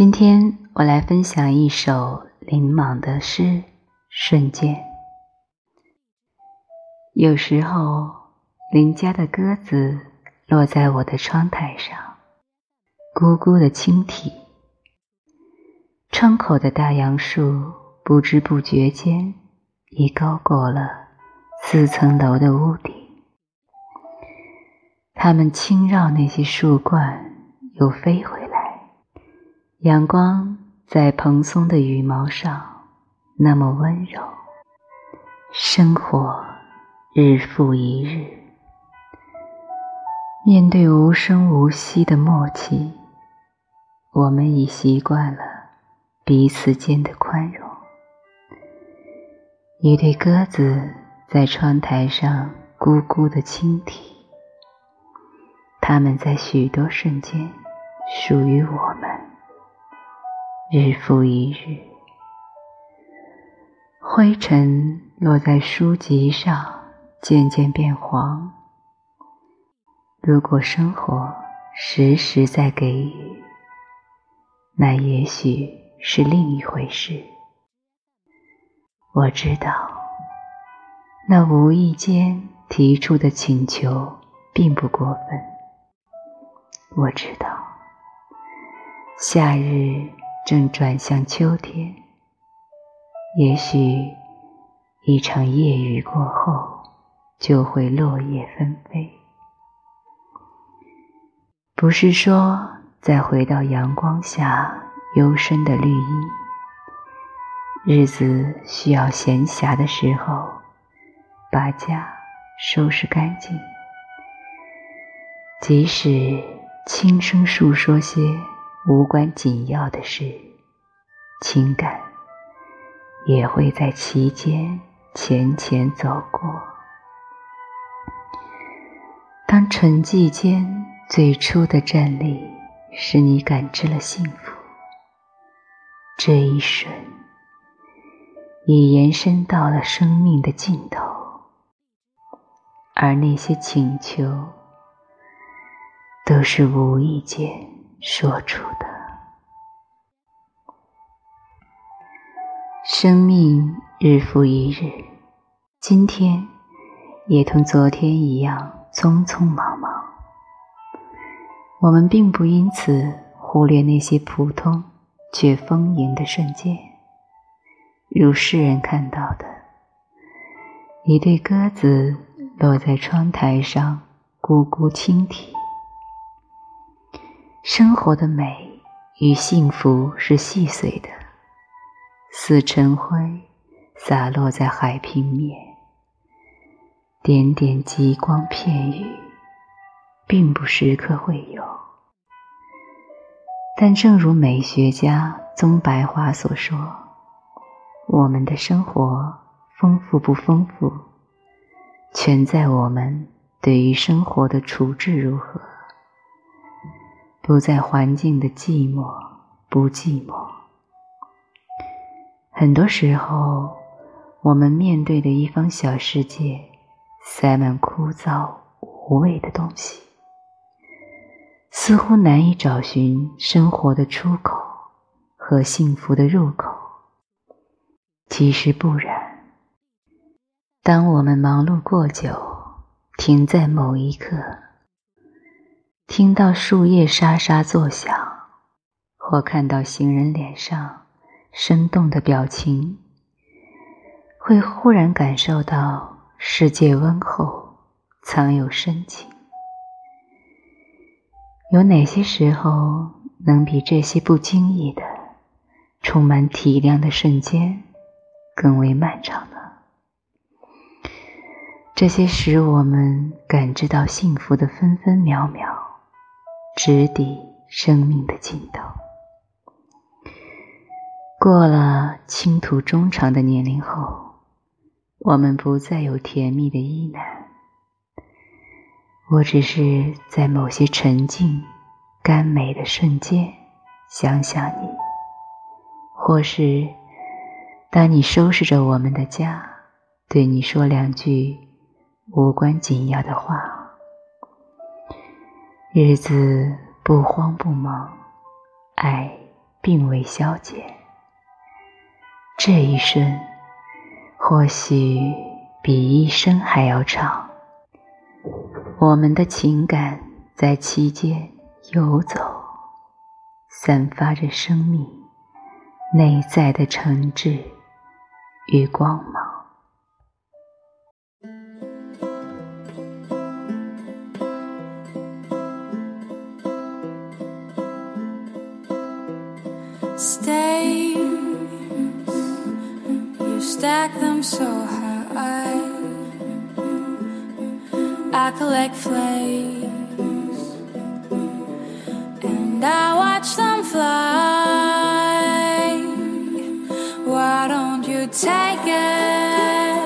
今天我来分享一首林莽的诗《瞬间》。有时候，邻家的鸽子落在我的窗台上，咕咕的轻啼。窗口的大杨树不知不觉间已高过了四层楼的屋顶。它们轻绕那些树冠，又飞回来。阳光在蓬松的羽毛上那么温柔，生活日复一日，面对无声无息的默契，我们已习惯了彼此间的宽容。一对鸽子在窗台上咕咕的轻啼，它们在许多瞬间属于我们。日复一日，灰尘落在书籍上，渐渐变黄。如果生活时时在给予，那也许是另一回事。我知道，那无意间提出的请求并不过分。我知道，夏日。正转向秋天，也许一场夜雨过后，就会落叶纷飞。不是说再回到阳光下幽深的绿荫，日子需要闲暇的时候，把家收拾干净，即使轻声诉说些。无关紧要的事，情感也会在其间浅浅走过。当沉寂间最初的站立，使你感知了幸福，这一瞬已延伸到了生命的尽头，而那些请求，都是无意间。说出的，生命日复一日，今天也同昨天一样匆匆忙忙。我们并不因此忽略那些普通却丰盈的瞬间，如世人看到的，一对鸽子落在窗台上，咕咕轻啼。生活的美与幸福是细碎的，似晨辉洒落在海平面，点点极光片羽，并不时刻会有。但正如美学家宗白华所说，我们的生活丰富不丰富，全在我们对于生活的处置如何。不在环境的寂寞，不寂寞。很多时候，我们面对的一方小世界，塞满枯燥无味的东西，似乎难以找寻生活的出口和幸福的入口。其实不然。当我们忙碌过久，停在某一刻。听到树叶沙沙作响，或看到行人脸上生动的表情，会忽然感受到世界温厚，藏有深情。有哪些时候能比这些不经意的、充满体谅的瞬间更为漫长呢？这些使我们感知到幸福的分分秒秒。直抵生命的尽头。过了倾吐衷肠的年龄后，我们不再有甜蜜的依喃。我只是在某些沉静、甘美的瞬间想想你，或是当你收拾着我们的家，对你说两句无关紧要的话。日子不慌不忙，爱并未消减。这一瞬，或许比一生还要长。我们的情感在其间游走，散发着生命内在的诚挚与光芒。You stack them so high. I collect flames and I watch them fly. Why don't you take it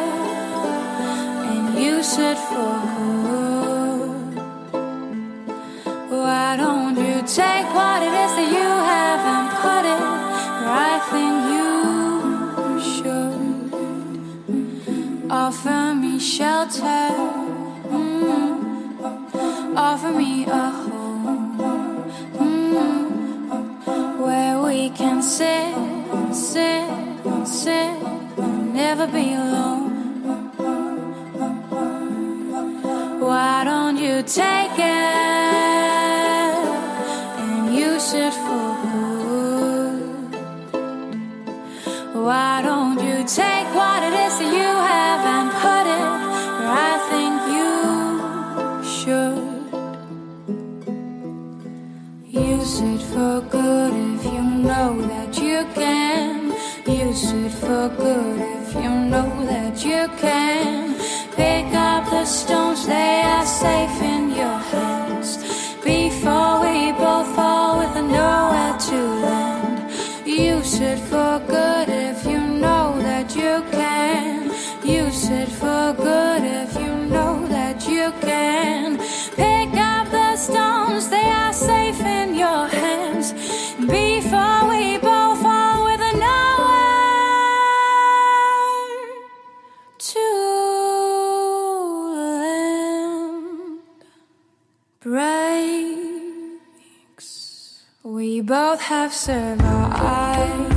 and use it for good? Take it? And it for Use it for good if you know that you can. Use it for good if you know that you can. Pick up the stones, they are safe in your hands. Before we both fall with nowhere to land. Use it for good both have survived.